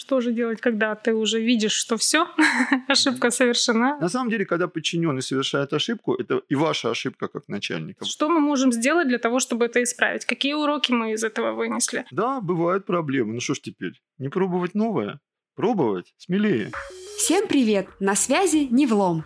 что же делать, когда ты уже видишь, что все, ошибка совершена? На самом деле, когда подчиненный совершает ошибку, это и ваша ошибка как начальника. Что мы можем сделать для того, чтобы это исправить? Какие уроки мы из этого вынесли? Да, бывают проблемы. Ну что ж теперь? Не пробовать новое? Пробовать смелее. Всем привет! На связи не влом.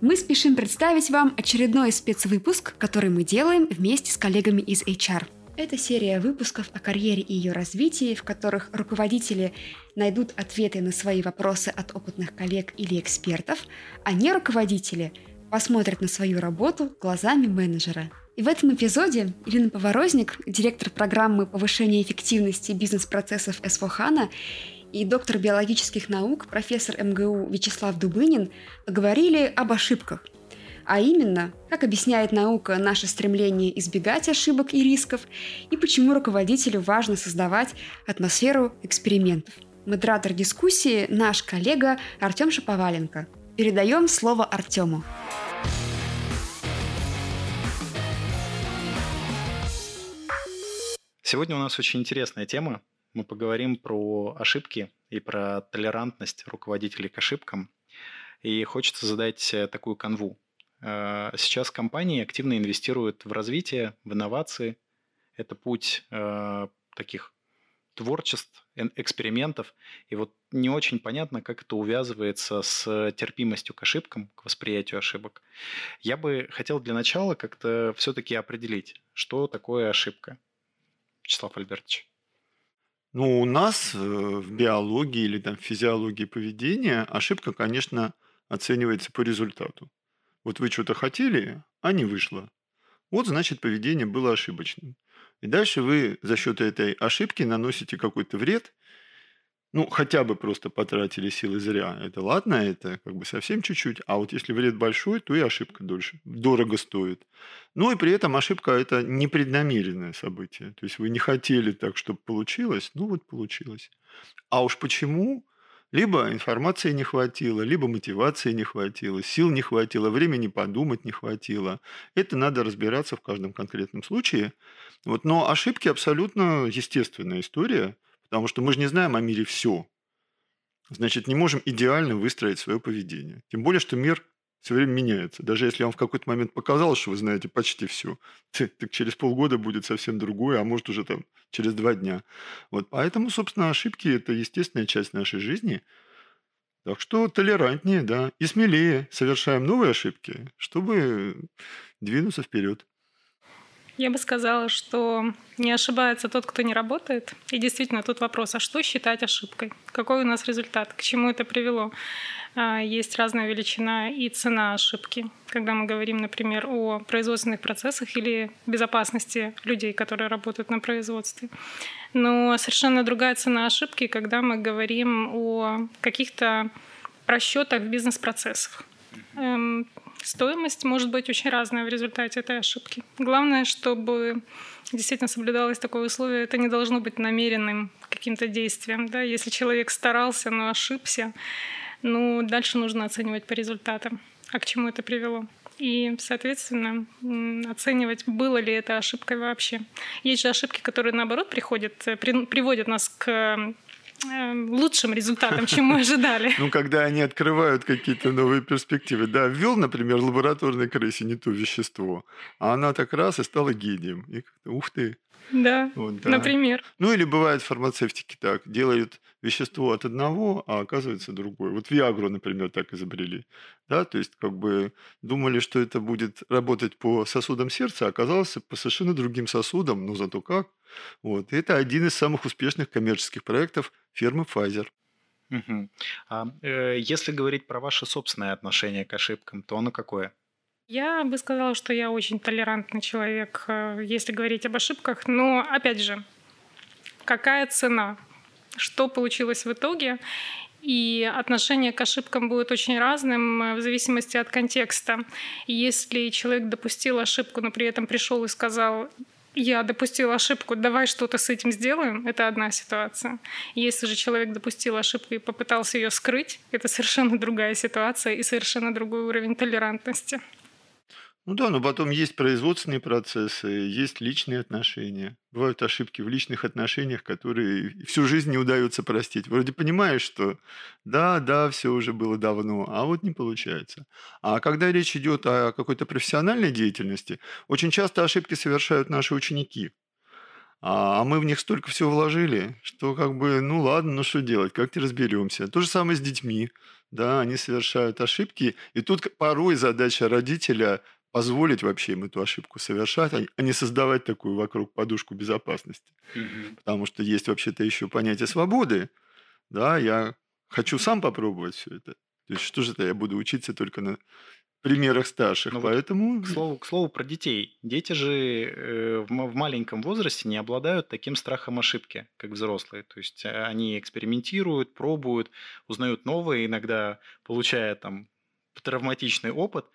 Мы спешим представить вам очередной спецвыпуск, который мы делаем вместе с коллегами из HR. Это серия выпусков о карьере и ее развитии, в которых руководители найдут ответы на свои вопросы от опытных коллег или экспертов, а не руководители посмотрят на свою работу глазами менеджера. И в этом эпизоде Ирина Поворозник, директор программы повышения эффективности бизнес-процессов СВХАНА и доктор биологических наук, профессор МГУ Вячеслав Дубынин поговорили об ошибках, а именно, как объясняет наука наше стремление избегать ошибок и рисков, и почему руководителю важно создавать атмосферу экспериментов. Модератор дискуссии – наш коллега Артем Шаповаленко. Передаем слово Артему. Сегодня у нас очень интересная тема. Мы поговорим про ошибки и про толерантность руководителей к ошибкам. И хочется задать такую канву. Э, сейчас компании активно инвестируют в развитие, в инновации. Это путь э, таких творчеств, экспериментов. И вот не очень понятно, как это увязывается с терпимостью к ошибкам, к восприятию ошибок. Я бы хотел для начала как-то все-таки определить, что такое ошибка. Вячеслав Альбертович. Ну, у нас э, в биологии или там физиологии поведения ошибка, конечно, оценивается по результату. Вот вы что-то хотели, а не вышло. Вот, значит, поведение было ошибочным. И дальше вы за счет этой ошибки наносите какой-то вред, ну, хотя бы просто потратили силы зря. Это ладно, это как бы совсем чуть-чуть. А вот если вред большой, то и ошибка дольше, дорого стоит. Ну и при этом ошибка – это непреднамеренное событие. То есть вы не хотели так, чтобы получилось, ну вот получилось. А уж почему либо информации не хватило, либо мотивации не хватило, сил не хватило, времени подумать не хватило. Это надо разбираться в каждом конкретном случае. Вот, но ошибки абсолютно естественная история, потому что мы же не знаем о мире все. Значит, не можем идеально выстроить свое поведение. Тем более, что мир все время меняется. Даже если вам в какой-то момент показалось, что вы знаете почти все, так через полгода будет совсем другое, а может уже там через два дня. Вот. Поэтому, собственно, ошибки – это естественная часть нашей жизни. Так что толерантнее, да, и смелее совершаем новые ошибки, чтобы двинуться вперед. Я бы сказала, что не ошибается тот, кто не работает. И действительно, тут вопрос, а что считать ошибкой? Какой у нас результат? К чему это привело? А, есть разная величина и цена ошибки. Когда мы говорим, например, о производственных процессах или безопасности людей, которые работают на производстве. Но совершенно другая цена ошибки, когда мы говорим о каких-то просчетах в бизнес-процессах. Эм, стоимость может быть очень разная в результате этой ошибки. Главное, чтобы действительно соблюдалось такое условие, это не должно быть намеренным каким-то действием. Да? Если человек старался, но ошибся, ну, дальше нужно оценивать по результатам, а к чему это привело. И, соответственно, оценивать, было ли это ошибкой вообще. Есть же ошибки, которые, наоборот, приходят, э, при, приводят нас к лучшим результатом, чем мы ожидали. Ну, когда они открывают какие-то новые перспективы. Да, ввел, например, лабораторной крысе не то вещество, а она так раз и стала гением. И ух ты, да, вот, да, например. Ну или бывает в фармацевтике так, делают вещество от одного, а оказывается другое. Вот Виагру, например, так изобрели. Да, то есть как бы думали, что это будет работать по сосудам сердца, а оказалось по совершенно другим сосудам, но зато как. Вот. И это один из самых успешных коммерческих проектов фирмы Pfizer. Угу. А, э, если говорить про ваше собственное отношение к ошибкам, то оно какое? Я бы сказала, что я очень толерантный человек, э, если говорить об ошибках. Но, опять же, какая цена? Что получилось в итоге? И отношение к ошибкам будет очень разным э, в зависимости от контекста. Если человек допустил ошибку, но при этом пришел и сказал, я допустил ошибку, давай что-то с этим сделаем, это одна ситуация. Если же человек допустил ошибку и попытался ее скрыть, это совершенно другая ситуация и совершенно другой уровень толерантности. Ну да, но потом есть производственные процессы, есть личные отношения. Бывают ошибки в личных отношениях, которые всю жизнь не удается простить. Вроде понимаешь, что да, да, все уже было давно, а вот не получается. А когда речь идет о какой-то профессиональной деятельности, очень часто ошибки совершают наши ученики. А, а мы в них столько всего вложили, что как бы, ну ладно, ну что делать, как-то разберемся. То же самое с детьми. Да, они совершают ошибки, и тут порой задача родителя позволить вообще им эту ошибку совершать, а не создавать такую вокруг подушку безопасности. Угу. Потому что есть вообще-то еще понятие свободы. Да, я хочу сам попробовать все это. То есть что же это я буду учиться только на примерах старших, ну, поэтому... к, слову, к слову про детей. Дети же э, в, в маленьком возрасте не обладают таким страхом ошибки, как взрослые. То есть э, они экспериментируют, пробуют, узнают новое, иногда получая там травматичный опыт.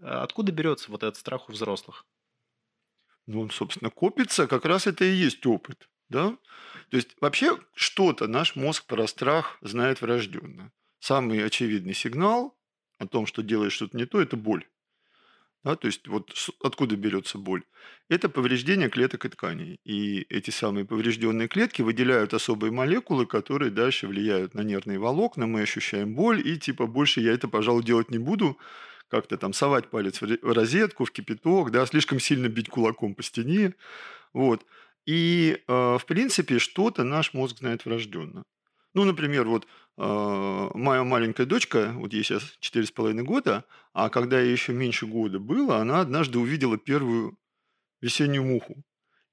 А откуда берется вот этот страх у взрослых? Ну, он, собственно, копится, как раз это и есть опыт. Да? То есть вообще что-то наш мозг про страх знает врожденно. Самый очевидный сигнал о том, что делаешь что-то не то, это боль. Да, то есть вот откуда берется боль? Это повреждение клеток и тканей. И эти самые поврежденные клетки выделяют особые молекулы, которые дальше влияют на нервные волокна, мы ощущаем боль, и типа больше я это, пожалуй, делать не буду, как-то там совать палец в розетку, в кипяток, да, слишком сильно бить кулаком по стене. Вот. И, э, в принципе, что-то наш мозг знает врожденно. Ну, например, вот э, моя маленькая дочка, вот ей сейчас 4,5 года, а когда ей еще меньше года было, она однажды увидела первую весеннюю муху.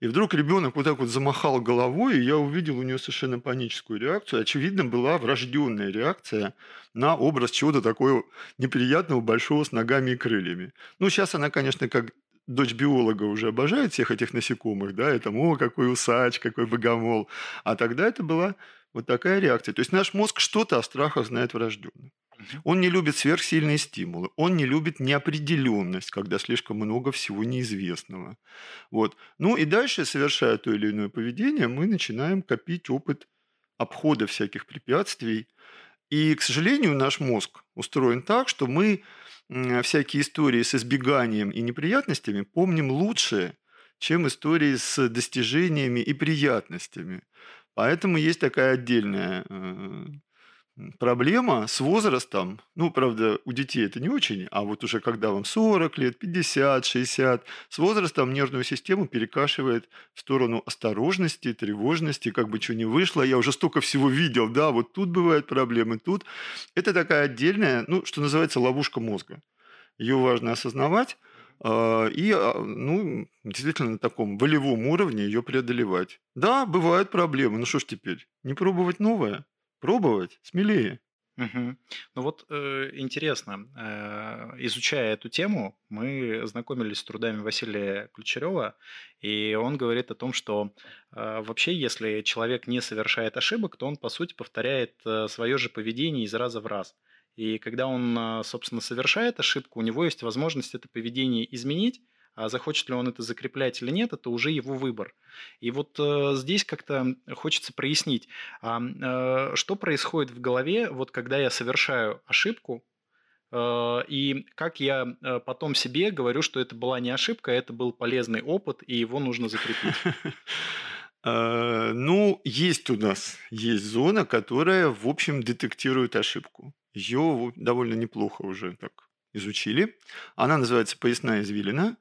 И вдруг ребенок вот так вот замахал головой, и я увидел у нее совершенно паническую реакцию. Очевидно, была врожденная реакция на образ чего-то такого неприятного, большого, с ногами и крыльями. Ну, сейчас она, конечно, как дочь биолога уже обожает всех этих насекомых, да, это, о, какой усач, какой богомол. А тогда это была вот такая реакция. То есть наш мозг что-то о страхах знает врожденно. Он не любит сверхсильные стимулы, он не любит неопределенность, когда слишком много всего неизвестного. Вот. Ну и дальше, совершая то или иное поведение, мы начинаем копить опыт обхода всяких препятствий. И, к сожалению, наш мозг устроен так, что мы всякие истории с избеганием и неприятностями помним лучше, чем истории с достижениями и приятностями. Поэтому есть такая отдельная э, проблема с возрастом, ну, правда, у детей это не очень, а вот уже когда вам 40 лет, 50, 60, с возрастом нервную систему перекашивает в сторону осторожности, тревожности, как бы что ни вышло, я уже столько всего видел, да, вот тут бывают проблемы, тут. Это такая отдельная, ну, что называется, ловушка мозга. Ее важно осознавать, а, и, а, ну, действительно, на таком волевом уровне ее преодолевать. Да, бывают проблемы, ну что ж теперь, не пробовать новое? Пробовать смелее. Мгм. Ну вот э, интересно, э, изучая эту тему, мы знакомились с трудами Василия Ключерева, и он говорит о том, что э, вообще, если человек не совершает ошибок, то он, по сути, повторяет э, свое же поведение из раза в раз. И когда он, э, собственно, совершает ошибку, у него есть возможность это поведение изменить, а захочет ли он это закреплять или нет, это уже его выбор. И вот э, здесь как-то хочется прояснить, а, э, что происходит в голове, вот когда я совершаю ошибку, э, и как я э, потом себе говорю, что это была не ошибка, а это был полезный опыт, и его нужно закрепить. Э, ну, есть у нас, есть зона, которая, в общем, детектирует ошибку. Ее довольно неплохо уже так изучили. Она называется поясная извилина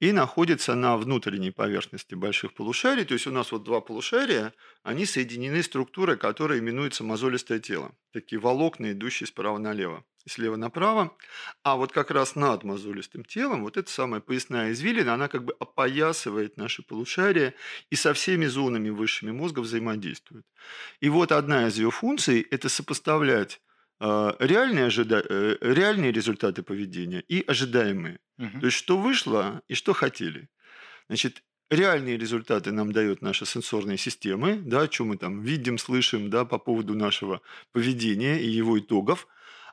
и находится на внутренней поверхности больших полушарий. То есть у нас вот два полушария, они соединены структурой, которая именуется мозолистое тело. Такие волокна, идущие справа налево слева направо. А вот как раз над мозолистым телом вот эта самая поясная извилина, она как бы опоясывает наши полушария и со всеми зонами высшими мозга взаимодействует. И вот одна из ее функций – это сопоставлять реальные, ожида... Э, реальные результаты поведения и ожидаемые. Угу. То есть, что вышло и что хотели. Значит, реальные результаты нам дают наши сенсорные системы, да, что мы там видим, слышим да, по поводу нашего поведения и его итогов.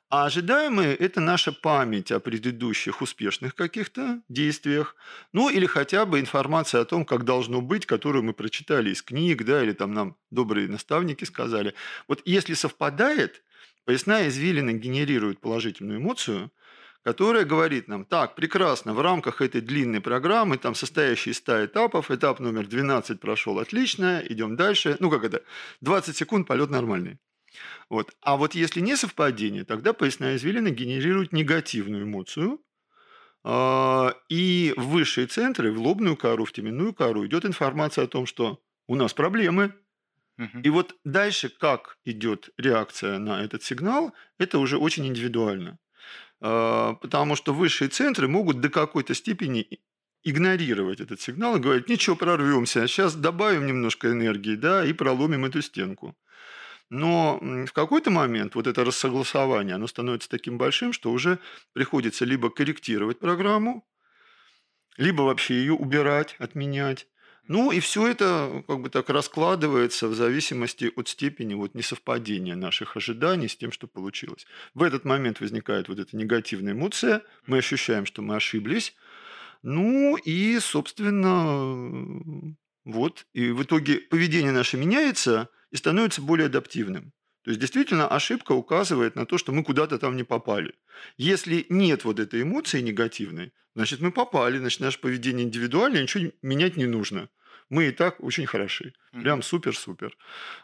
А ожидаемые – это наша память о предыдущих успешных каких-то действиях, ну или хотя бы информация о том, как должно быть, которую мы прочитали из книг, да, или там нам добрые наставники сказали. Вот если совпадает, Поясная извилина генерирует положительную эмоцию, которая говорит нам, так, прекрасно, в рамках этой длинной программы, там состоящей из 100 этапов, этап номер 12 прошел отлично, идем дальше. Ну, как это, 20 секунд, полет нормальный. Вот. А вот если не совпадение, тогда поясная извилина генерирует негативную эмоцию, а, и в высшие центры, в лобную кору, в теменную кору идет информация о том, что у нас проблемы, и вот дальше, как идет реакция на этот сигнал, это уже очень индивидуально. А, потому что высшие центры могут до какой-то степени игнорировать этот сигнал и говорить, ничего, прорвемся, сейчас добавим немножко энергии, да, и проломим эту стенку. Но в какой-то момент вот это рассогласование, оно становится таким большим, что уже приходится либо корректировать программу, либо вообще ее убирать, отменять, ну и все это как бы так раскладывается в зависимости от степени вот несовпадения наших ожиданий с тем, что получилось. В этот момент возникает вот эта негативная эмоция, мы ощущаем, что мы ошиблись, ну и, собственно, вот, и в итоге поведение наше меняется и становится более адаптивным. То есть действительно ошибка указывает на то, что мы куда-то там не попали. Если нет вот этой эмоции негативной, значит мы попали, значит наше поведение индивидуально, ничего менять не нужно мы и так очень хороши. Прям супер-супер.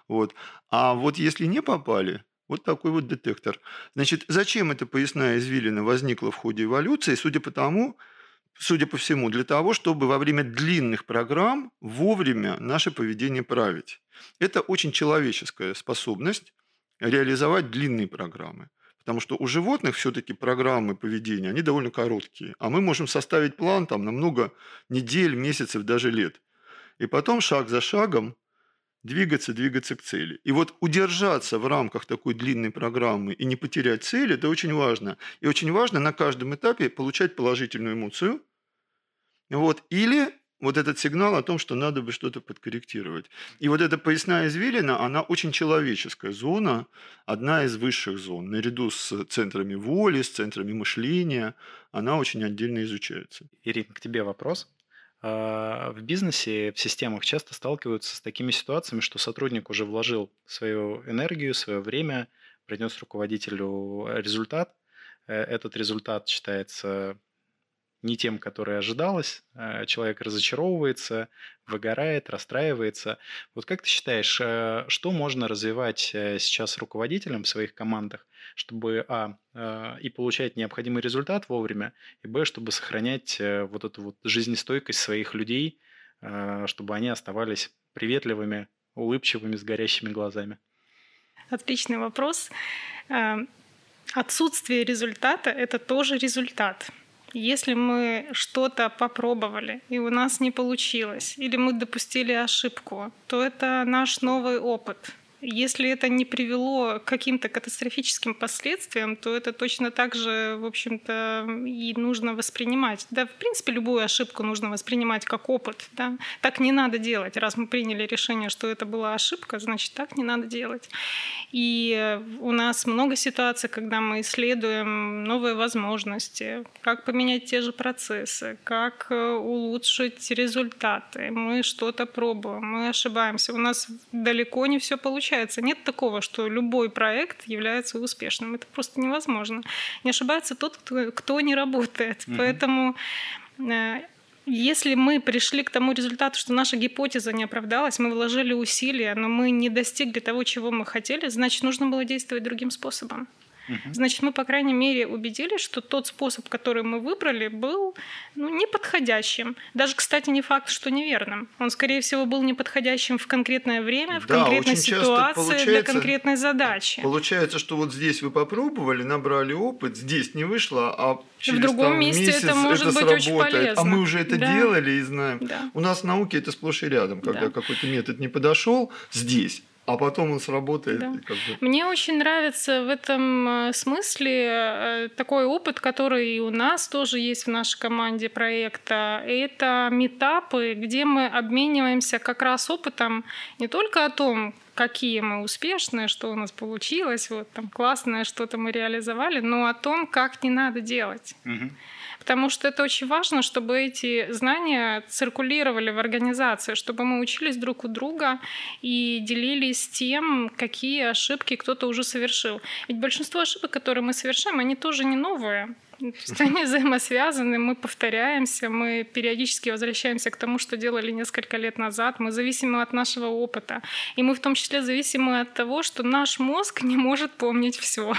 Вот. А вот если не попали, вот такой вот детектор. Значит, зачем эта поясная извилина возникла в ходе эволюции? Судя по тому, судя по всему, для того, чтобы во время длинных программ вовремя наше поведение править. Это очень человеческая способность реализовать длинные программы. Потому что у животных все-таки программы поведения, они довольно короткие. А мы можем составить план там, на много недель, месяцев, даже лет и потом шаг за шагом двигаться, двигаться к цели. И вот удержаться в рамках такой длинной программы и не потерять цель, это очень важно. И очень важно на каждом этапе получать положительную эмоцию, вот, или вот этот сигнал о том, что надо бы что-то подкорректировать. И вот эта поясная извилина, она очень человеческая зона, одна из высших зон. Наряду с центрами воли, с центрами мышления, она очень отдельно изучается. Ирина, к тебе вопрос. А, в бизнесе, в системах часто сталкиваются с такими ситуациями, что сотрудник уже вложил свою энергию, свое время, принес руководителю результат. Э, этот результат считается не тем, который ожидалось, э, человек разочаровывается, выгорает, расстраивается. Вот как ты считаешь, э, что можно развивать э, сейчас руководителям в своих командах, чтобы, а, и получать необходимый результат вовремя, и, б, чтобы сохранять вот эту вот жизнестойкость своих людей, чтобы они оставались приветливыми, улыбчивыми, с горящими глазами? Отличный вопрос. Отсутствие результата – это тоже результат – если мы что-то попробовали, и у нас не получилось, или мы допустили ошибку, то это наш новый опыт. Если это не привело к каким-то катастрофическим последствиям, то это точно так же, в общем-то, и нужно воспринимать. Да, в принципе, любую ошибку нужно воспринимать как опыт. Да? Так не надо делать. Раз мы приняли решение, что это была ошибка, значит, так не надо делать. И у нас много ситуаций, когда мы исследуем новые возможности, как поменять те же процессы, как э, улучшить результаты. Мы что-то пробуем, мы ошибаемся. У нас далеко не все получается получается. Нет такого, что любой проект является успешным. Это просто невозможно. Не ошибается тот, кто, кто не работает. Угу. Поэтому э, если мы пришли к тому результату, что наша гипотеза не оправдалась, мы вложили усилия, но мы не достигли того, чего мы хотели, значит, нужно было действовать другим способом. Значит, мы, по крайней мере, убедились, что тот способ, который мы выбрали, был ну, неподходящим. Даже, кстати, не факт, что неверным. Он, скорее всего, был неподходящим в конкретное время, в да, конкретной ситуации, для конкретной задачи. Получается, что вот здесь вы попробовали, набрали опыт, здесь не вышло, а через в другом там, месте месяц это может это быть сработает. очень полезно. А мы уже это да. делали и знаем. Да. У нас в науке это сплошь и рядом, когда да. какой-то метод не подошел здесь а потом он сработает. Да. Как бы... Мне очень нравится в этом э, смысле э, такой опыт, который и у нас тоже есть в нашей команде проекта. Это метапы, где мы обмениваемся как раз опытом не только о том, какие мы успешные, что у нас получилось, вот там классное что-то мы реализовали, но о том, как не надо делать. Угу. Потому что это очень важно, чтобы эти знания циркулировали в организации, чтобы мы учились друг у друга и делились тем, какие ошибки кто-то уже совершил. Ведь большинство ошибок, которые мы совершаем, они тоже не новые. То есть они взаимосвязаны, мы повторяемся, мы периодически возвращаемся к тому, что делали несколько лет назад, мы зависимы от нашего опыта. И мы в том числе зависимы от того, что наш мозг не может помнить все.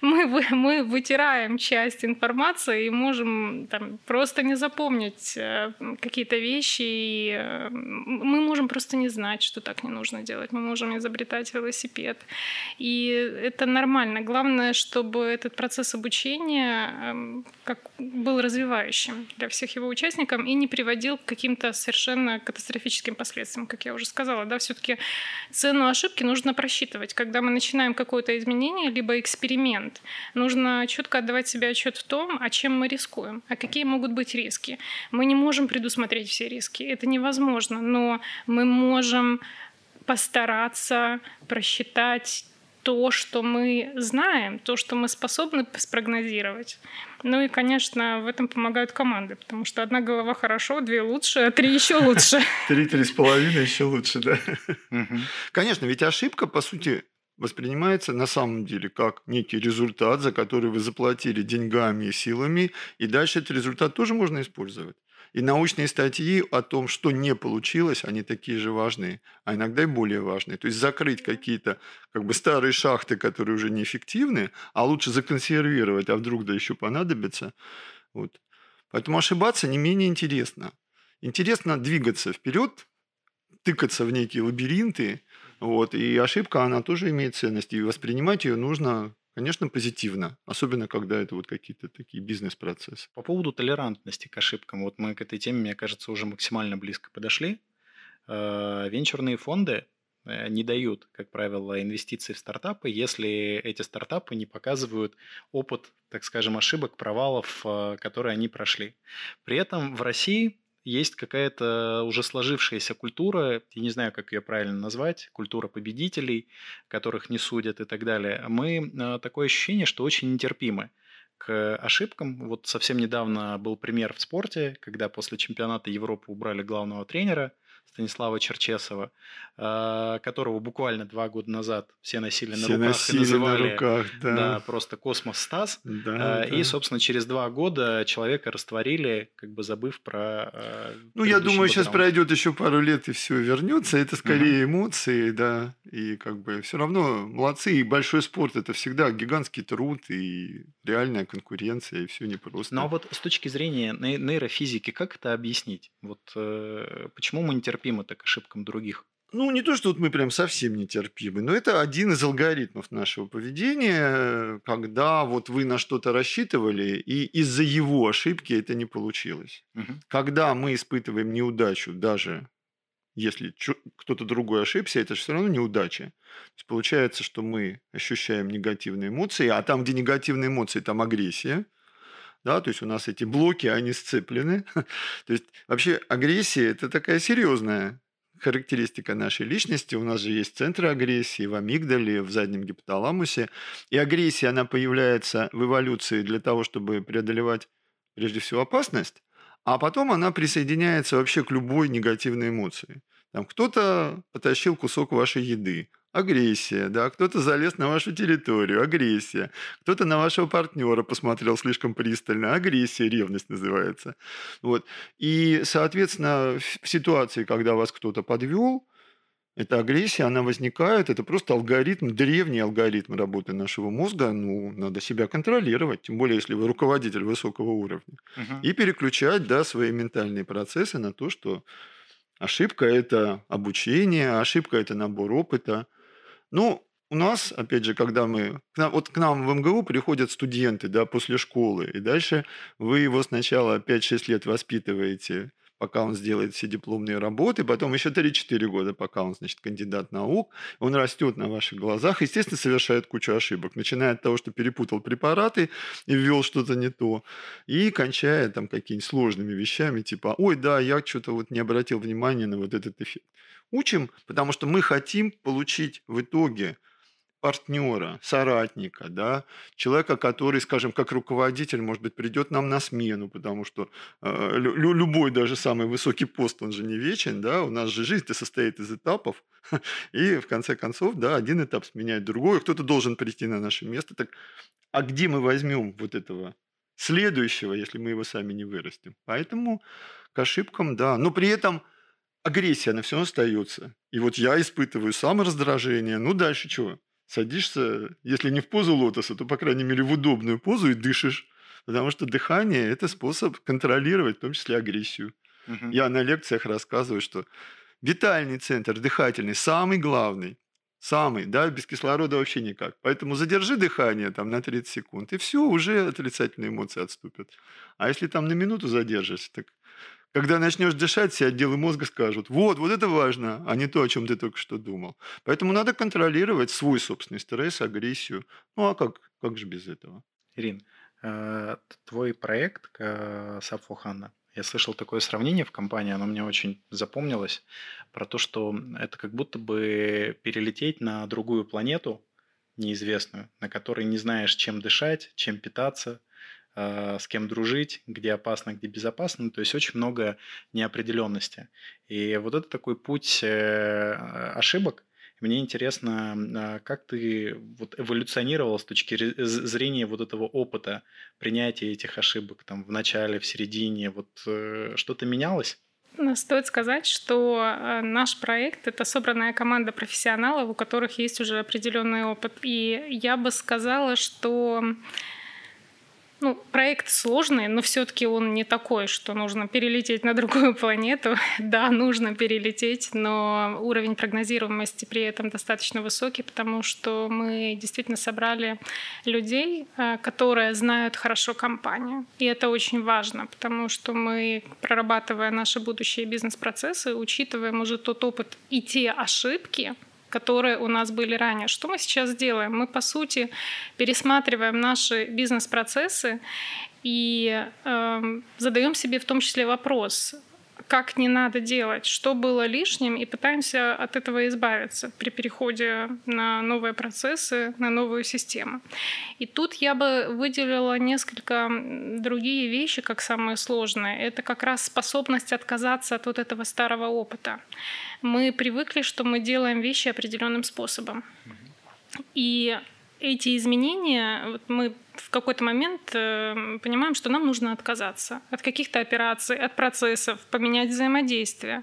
Мы, мы вытираем часть информации и можем там, просто не запомнить э, какие-то вещи. И э, мы можем просто не знать, что так не нужно делать. Мы можем изобретать велосипед. И это нормально. Главное, чтобы этот процесс обучения эм, как, был развивающим для всех его участников и не приводил к каким-то совершенно катастрофическим последствиям, как я уже сказала. Да, все-таки цену ошибки нужно просчитывать. Когда мы начинаем какое-то изменение, либо эксперимент, нужно четко отдавать себе отчет в том, о чем мы рискуем, а какие могут быть риски. Мы не можем предусмотреть все риски, это невозможно, но мы можем постараться просчитать то, что мы знаем, то, что мы способны спрогнозировать. Ну и, конечно, в этом помогают команды, потому что одна голова хорошо, две лучше, а три еще лучше. Три, три с половиной еще лучше, да. Конечно, ведь ошибка, по сути, воспринимается на самом деле как некий результат, за который вы заплатили деньгами и силами, и дальше этот результат тоже можно использовать. И научные статьи о том, что не получилось, они такие же важные, а иногда и более важные. То есть закрыть какие-то как бы старые шахты, которые уже неэффективны, а лучше законсервировать, а вдруг да еще понадобится. Вот. Поэтому ошибаться не менее интересно. Интересно двигаться вперед, тыкаться в некие лабиринты, вот, и ошибка, она тоже имеет ценность, и воспринимать ее нужно Конечно, позитивно, особенно когда это вот какие-то такие бизнес-процессы. По поводу толерантности к ошибкам, вот мы к этой теме, мне кажется, уже максимально близко подошли. Э, венчурные фонды э, не дают, как правило, инвестиций в стартапы, если эти стартапы не показывают опыт, так скажем, ошибок, провалов, э, которые они прошли. При этом в России есть какая-то уже сложившаяся культура, я не знаю, как ее правильно назвать, культура победителей, которых не судят и так далее. Мы э, такое ощущение, что очень нетерпимы к ошибкам. Вот совсем недавно был пример в спорте, когда после чемпионата Европы убрали главного тренера – Станислава Черчесова, а, которого буквально два года назад все носили все на руках носили и называли на руках, да. Да, просто космос Стас. Да, а, и, да. собственно, через два года человека растворили, как бы забыв про... А, ну, я думаю, сейчас пройдет еще пару лет и все вернется. Это скорее угу. эмоции, да. И как бы все равно молодцы. И большой спорт это всегда гигантский труд и реальная конкуренция, и все непросто. Ну а вот с точки зрения нейрофизики, как это объяснить? Вот э, почему мы не терпим нетерпимы-то к ошибкам других? Ну, не то, что вот мы прям совсем нетерпимы, но это один из алгоритмов нашего поведения, когда вот вы на что-то рассчитывали, и из-за его ошибки это не получилось. Угу. Когда мы испытываем неудачу, даже если кто-то другой ошибся, это же все равно неудача. То есть получается, что мы ощущаем негативные эмоции, а там, где негативные эмоции, там агрессия. Да, то есть у нас эти блоки, они сцеплены. то есть вообще агрессия – это такая серьезная характеристика нашей личности. У нас же есть центры агрессии в амигдале, в заднем гипоталамусе. И агрессия, она появляется в эволюции для того, чтобы преодолевать прежде всего опасность, а потом она присоединяется вообще к любой негативной эмоции. Там кто-то потащил кусок вашей еды, агрессия, да, кто-то залез на вашу территорию, агрессия, кто-то на вашего партнера посмотрел слишком пристально, агрессия, ревность называется. Вот. И, соответственно, в ситуации, когда вас кто-то подвел, эта агрессия, она возникает, это просто алгоритм, древний алгоритм работы нашего мозга, ну, надо себя контролировать, тем более, если вы руководитель высокого уровня, угу. и переключать, да, свои ментальные процессы на то, что ошибка – это обучение, ошибка – это набор опыта, ну, у нас, опять же, когда мы... вот к нам в МГУ приходят студенты, да, после школы, и дальше вы его сначала 5-6 лет воспитываете, пока он сделает все дипломные работы, потом еще 3-4 года, пока он, значит, кандидат наук, он растет на ваших глазах, естественно, совершает кучу ошибок, начиная от того, что перепутал препараты и ввел что-то не то, и кончая там какими-нибудь сложными вещами, типа, ой, да, я что-то вот не обратил внимания на вот этот эффект. Учим, потому что мы хотим получить в итоге партнера, соратника, да, человека, который, скажем, как руководитель, может быть, придет нам на смену, потому что э, лю- любой даже самый высокий пост, он же не вечен, да, у нас же жизнь состоит из этапов, и в конце концов, да, один этап сменяет другой, кто-то должен прийти на наше место. Так а где мы возьмем вот этого следующего, если мы его сами не вырастим? Поэтому к ошибкам, да. Но при этом агрессия, она все равно остается. И вот я испытываю самораздражение. Ну, дальше чего? Садишься, если не в позу лотоса, то, по крайней мере, в удобную позу и дышишь. Потому что дыхание – это способ контролировать, в том числе, агрессию. Угу. Я на лекциях рассказываю, что витальный центр, дыхательный, самый главный. Самый, да, без кислорода вообще никак. Поэтому задержи дыхание там на 30 секунд, и все, уже отрицательные эмоции отступят. А если там на минуту задержишься, так когда начнешь дышать, все отделы мозга скажут, вот, вот это важно, а не то, о чем ты только что думал. Поэтому надо контролировать свой собственный стресс, агрессию. Ну а как, как же без этого? Ирин, э, твой проект э, Сапфухана, я слышал такое сравнение в компании, оно мне очень запомнилось, про то, что это как будто бы перелететь на другую планету, неизвестную, на которой не знаешь, чем дышать, чем питаться, с кем дружить, где опасно, где безопасно. То есть очень много неопределенности. И вот это такой путь э, ошибок. Мне интересно, а, как ты вот эволюционировал с точки зрения вот этого опыта принятия этих ошибок там в начале, в середине, вот э, что-то менялось? Стоит сказать, что наш проект — это собранная команда профессионалов, у которых есть уже определенный опыт. И я бы сказала, что ну, проект сложный, но все-таки он не такой, что нужно перелететь на другую планету. да, нужно перелететь, но уровень прогнозируемости при этом достаточно высокий, потому что мы действительно собрали людей, э, которые знают хорошо компанию. И это очень важно, потому что мы, прорабатывая наши будущие бизнес-процессы, учитываем уже тот опыт и те ошибки, которые у нас были ранее. Что мы сейчас делаем? Мы, по сути, пересматриваем наши бизнес-процессы и э, задаем себе в том числе вопрос, как не надо делать, что было лишним, и пытаемся от этого избавиться при переходе на новые процессы, на новую систему. И тут я бы выделила несколько другие вещи, как самые сложные. Это как раз способность отказаться от вот этого старого опыта. Мы привыкли, что мы делаем вещи определенным способом. И эти изменения, вот мы в какой-то момент э, понимаем, что нам нужно отказаться от каких-то операций, от процессов, поменять взаимодействие,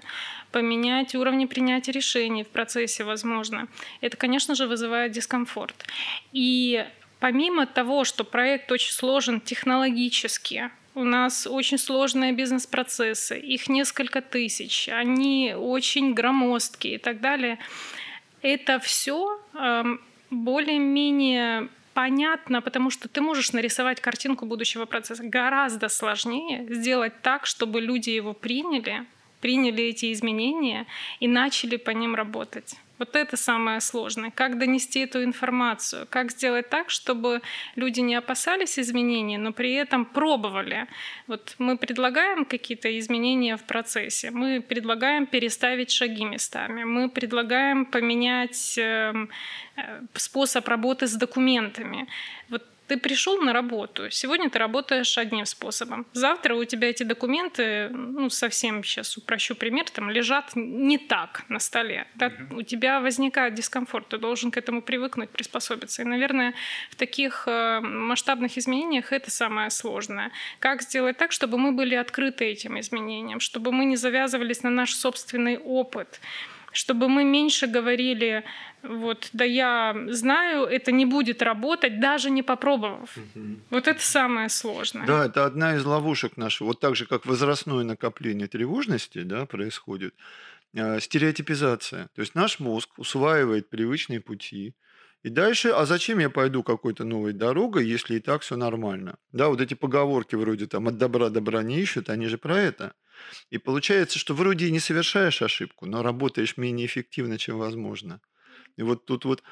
поменять уровни принятия решений в процессе, возможно. Это, конечно же, вызывает дискомфорт. И помимо того, что проект очень сложен технологически, у нас очень сложные бизнес-процессы, их несколько тысяч, они очень громоздкие и так далее. Это все эм, более-менее понятно, потому что ты можешь нарисовать картинку будущего процесса. Гораздо сложнее сделать так, чтобы люди его приняли, приняли эти изменения и начали по ним работать. Вот это самое сложное. Как донести эту информацию? Как сделать так, чтобы люди не опасались изменений, но при этом пробовали? Вот мы предлагаем какие-то изменения в процессе. Мы предлагаем переставить шаги местами. Мы предлагаем поменять эм, э, способ работы с документами. Вот ты пришел на работу, сегодня ты работаешь одним способом. Завтра у тебя эти документы, ну, совсем сейчас упрощу пример, там лежат не так на столе. Да? Mm-hmm. У тебя возникает дискомфорт, ты должен к этому привыкнуть, приспособиться. И, наверное, в таких э, масштабных изменениях это самое сложное. Как сделать так, чтобы мы были открыты этим изменениям, чтобы мы не завязывались на наш собственный опыт, чтобы мы меньше говорили, вот, да я знаю, это не будет работать, даже не попробовав. Угу. Вот это самое сложное. Да, это одна из ловушек нашего. Вот так же, как возрастное накопление тревожности да, происходит, э, стереотипизация. То есть наш мозг усваивает привычные пути, и дальше, а зачем я пойду какой-то новой дорогой, если и так все нормально? Да, вот эти поговорки вроде там от добра добра не ищут, они же про это. И получается, что вроде и не совершаешь ошибку, но работаешь менее эффективно, чем возможно. И вот тут вот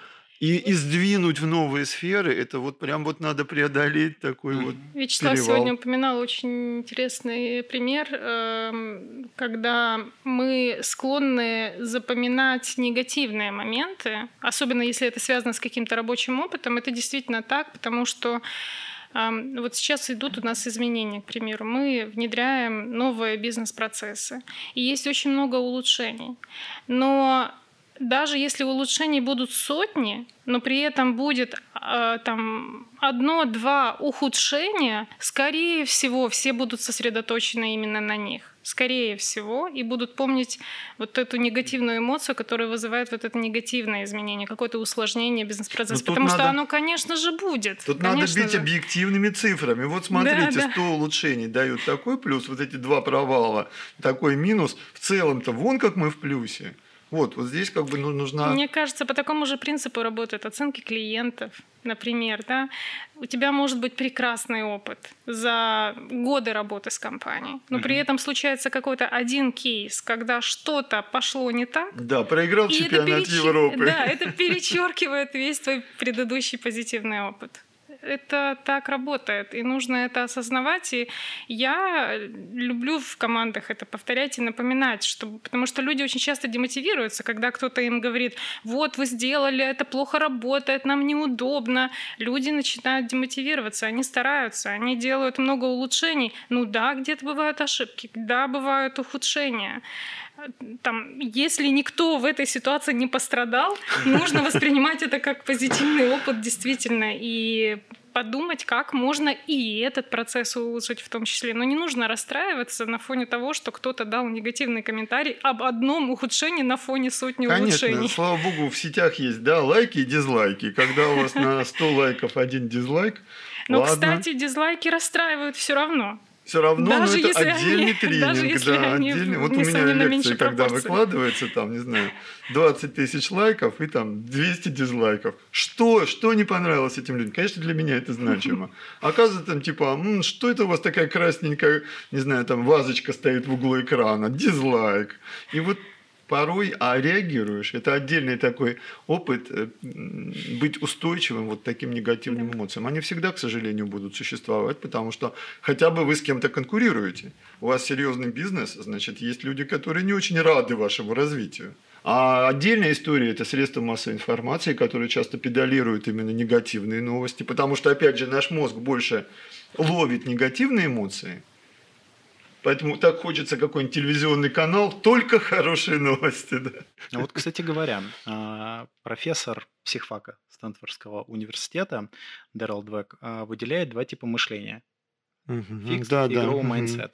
и, и сдвинуть в новые сферы, это вот прям вот надо преодолеть такой вот Вячеслав перевал. сегодня упоминал очень интересный пример, эм, когда мы склонны запоминать негативные моменты, особенно если это связано с каким-то рабочим опытом. Это действительно так, потому что вот сейчас идут у нас изменения, к примеру. Мы внедряем новые бизнес-процессы. И есть очень много улучшений. Но даже если улучшений будут сотни, но при этом будет э, там одно-два ухудшения, скорее всего, все будут сосредоточены именно на них скорее всего, и будут помнить вот эту негативную эмоцию, которая вызывает вот это негативное изменение, какое-то усложнение бизнес-процесса. Ну, Потому надо... что оно, конечно же, будет. Тут конечно надо бить же. объективными цифрами. Вот смотрите, да, 100 да. улучшений дают такой плюс, вот эти два провала, такой минус. В целом-то вон как мы в плюсе. Вот, вот здесь как бы ну, нужна... Мне кажется, по такому же принципу работают оценки клиентов, например, да. У тебя может быть прекрасный опыт за годы работы с компанией, но при этом случается какой-то один кейс, когда что-то пошло не так. Да, проиграл чемпионат переч... Европы. Да, это перечеркивает весь твой предыдущий позитивный опыт это так работает, и нужно это осознавать. И я люблю в командах это повторять и напоминать, что, потому что люди очень часто демотивируются, когда кто-то им говорит, вот вы сделали, это плохо работает, нам неудобно. Люди начинают демотивироваться, они стараются, они делают много улучшений. Ну да, где-то бывают ошибки, да, бывают ухудшения там, если никто в этой ситуации не пострадал, нужно воспринимать это как позитивный опыт действительно и подумать, как можно и этот процесс улучшить в том числе. Но не нужно расстраиваться на фоне того, что кто-то дал негативный комментарий об одном ухудшении на фоне сотни Конечно, улучшений. слава богу, в сетях есть, да, лайки и дизлайки. Когда у вас на 100 лайков один дизлайк, но, кстати, дизлайки расстраивают все равно все равно ну, это отдельный они, тренинг, да, отдельный. Вот у меня лекция, когда выкладывается, там, не знаю, 20 тысяч лайков и там 200 дизлайков. Что? Что не понравилось этим людям? Конечно, для меня это значимо. Оказывается, там, типа, М, что это у вас такая красненькая, не знаю, там, вазочка стоит в углу экрана? Дизлайк. И вот порой, а реагируешь. Это отдельный такой опыт э, быть устойчивым вот таким негативным эмоциям. Они всегда, к сожалению, будут существовать, потому что хотя бы вы с кем-то конкурируете. У вас серьезный бизнес, значит, есть люди, которые не очень рады вашему развитию. А отдельная история – это средства массовой информации, которые часто педалируют именно негативные новости, потому что, опять же, наш мозг больше ловит негативные эмоции – Поэтому так хочется какой-нибудь телевизионный канал, только хорошие новости. Да. Ну вот, кстати говоря, а, профессор психфака Стэнфордского университета Дэрил Двек а, выделяет два типа мышления. Фикс да, и да. grow mindset.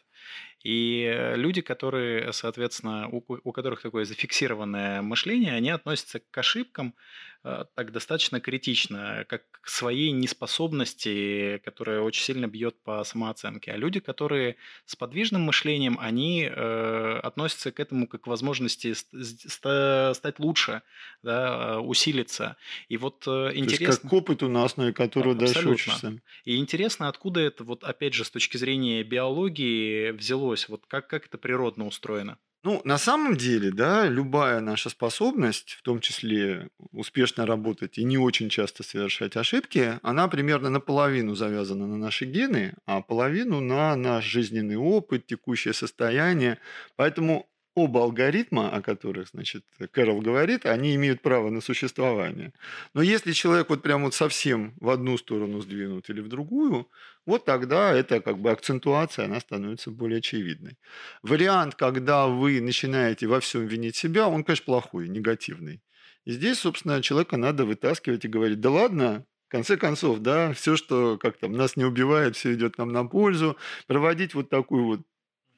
И люди, которые, соответственно, у, у которых такое зафиксированное мышление, они относятся к ошибкам так достаточно критично, как к своей неспособности, которая очень сильно бьет по самооценке. А люди, которые с подвижным мышлением, они э, относятся к этому как к возможности стать лучше, да, э, усилиться. И вот э, интересно... То есть как к опыту, на основе которого Абсолютно. дальше учишься. И интересно, откуда это, вот опять же, с точки зрения биологии взялось? Вот как, как это природно устроено? Ну, на самом деле, да, любая наша способность, в том числе успешно работать и не очень часто совершать ошибки, она примерно наполовину завязана на наши гены, а половину на наш жизненный опыт, текущее состояние. Поэтому оба алгоритма, о которых, значит, Кэрол говорит, они имеют право на существование. Но если человек вот прям вот совсем в одну сторону сдвинут или в другую, вот тогда это как бы акцентуация, она становится более очевидной. Вариант, когда вы начинаете во всем винить себя, он, конечно, плохой, негативный. И здесь, собственно, человека надо вытаскивать и говорить, да ладно, в конце концов, да, все, что как там нас не убивает, все идет нам на пользу. Проводить вот такую вот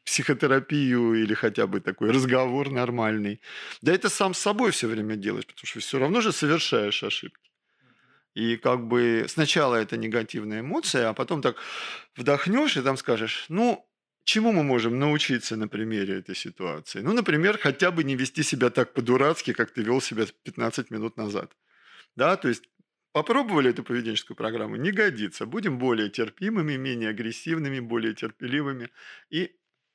психотерапию или хотя бы такой разговор нормальный. Да это сам с собой все время делаешь, потому что все равно же совершаешь ошибки. И как бы сначала это негативная эмоция, а потом так вдохнешь и там скажешь, ну, чему мы можем научиться на примере этой ситуации? Ну, например, хотя бы не вести себя так по-дурацки, как ты вел себя 15 минут назад. Да, то есть Попробовали эту поведенческую программу? Не годится. Будем более терпимыми, менее агрессивными, более терпеливыми. И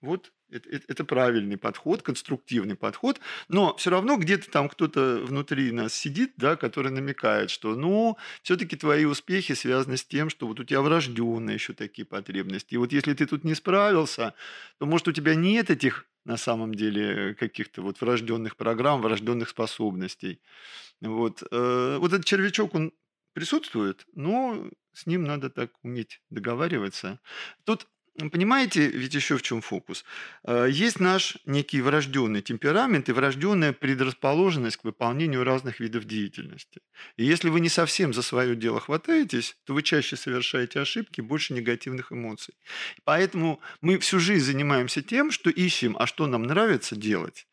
вот это, это, это правильный подход, конструктивный подход, но все равно где-то там кто-то внутри нас сидит, да, который намекает, что, ну, все-таки твои успехи связаны с тем, что вот у тебя врожденные еще такие потребности. И вот если ты тут не справился, то, может, у тебя нет этих на самом деле каких-то вот врожденных программ, врожденных способностей. Вот, э, вот этот червячок, он присутствует, но с ним надо так уметь договариваться. Тут понимаете, ведь еще в чем фокус? Э, есть наш некий врожденный темперамент и врожденная предрасположенность к выполнению разных видов деятельности. И если вы не совсем за свое дело хватаетесь, то вы чаще совершаете ошибки, больше негативных эмоций. Поэтому мы всю жизнь занимаемся тем, что ищем, а что нам нравится делать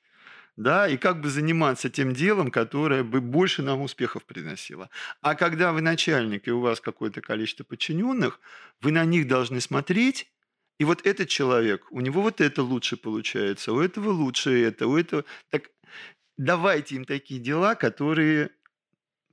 да, и как бы заниматься тем делом, которое бы больше нам успехов приносило. А когда вы начальник, и у вас какое-то количество подчиненных, вы на них должны смотреть и вот этот человек, у него вот это лучше получается, у этого лучше это, у этого... Так давайте им такие дела, которые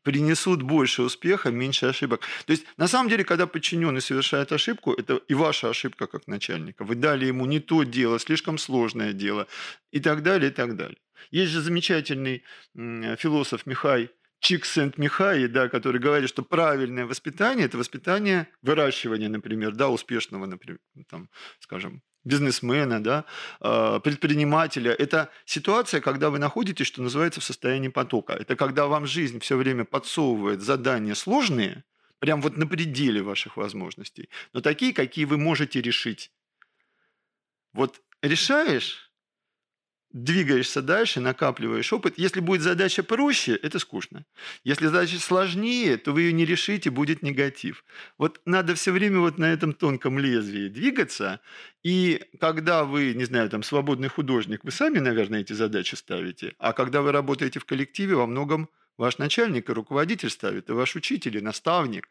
принесут больше успеха, меньше ошибок. То есть, на самом деле, когда подчиненный совершает ошибку, это и ваша ошибка как начальника. Вы дали ему не то дело, слишком сложное дело и так далее, и так далее. Есть же замечательный философ Михай Чиксент-Михай, да, который говорит, что правильное воспитание – это воспитание выращивания, например, да, успешного, например, там, скажем, бизнесмена, да, а, предпринимателя. Это ситуация, когда вы находитесь, что называется, в состоянии потока. Это когда вам жизнь все время подсовывает задания сложные, прям вот на пределе ваших возможностей, но такие, какие вы можете решить. Вот решаешь, двигаешься дальше, накапливаешь опыт. Если будет задача проще, это скучно. Если задача сложнее, то вы ее не решите, будет негатив. Вот надо все время вот на этом тонком лезвии двигаться. И когда вы, не знаю, там свободный художник, вы сами, наверное, эти задачи ставите. А когда вы работаете в коллективе, во многом ваш начальник и руководитель ставит, и ваш учитель, и наставник.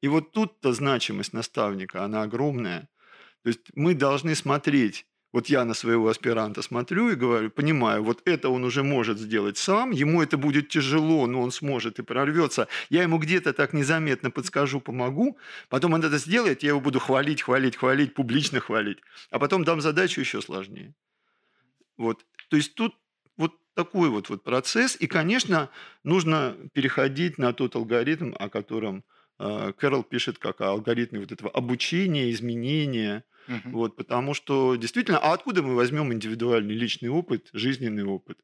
И вот тут-то значимость наставника, она огромная. То есть мы должны смотреть вот я на своего аспиранта смотрю и говорю, понимаю, вот это он уже может сделать сам, ему это будет тяжело, но он сможет и прорвется. Я ему где-то так незаметно подскажу, помогу, потом он это сделает, я его буду хвалить, хвалить, хвалить, публично хвалить, а потом дам задачу еще сложнее. Вот. То есть тут вот такой вот, вот процесс, и, конечно, нужно переходить на тот алгоритм, о котором э, Кэрол пишет, как о алгоритме вот этого обучения, изменения – Угу. Вот, потому что действительно, а откуда мы возьмем индивидуальный личный опыт, жизненный опыт,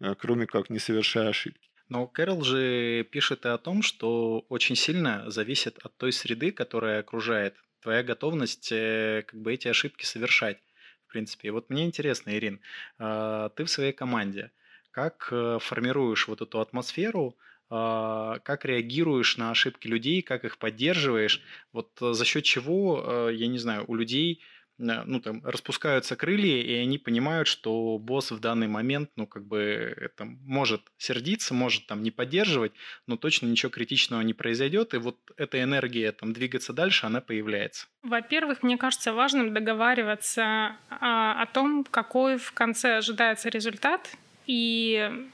э, кроме как не совершая ошибки? Но Кэрол же пишет и о том, что очень сильно зависит от той среды, которая окружает твоя готовность э, как бы эти ошибки совершать. В принципе, и вот мне интересно, Ирин, а, ты в своей команде, как э, формируешь вот эту атмосферу, как реагируешь на ошибки людей, как их поддерживаешь, вот э, за счет чего, э, я не знаю, у людей э, ну, там, распускаются крылья, и они понимают, что босс в данный момент, ну, как бы, там, может сердиться, может там не поддерживать, но точно ничего критичного не произойдет, и вот эта энергия там двигаться дальше, она появляется. Во-первых, мне кажется важным договариваться а, о том, какой в конце ожидается результат, и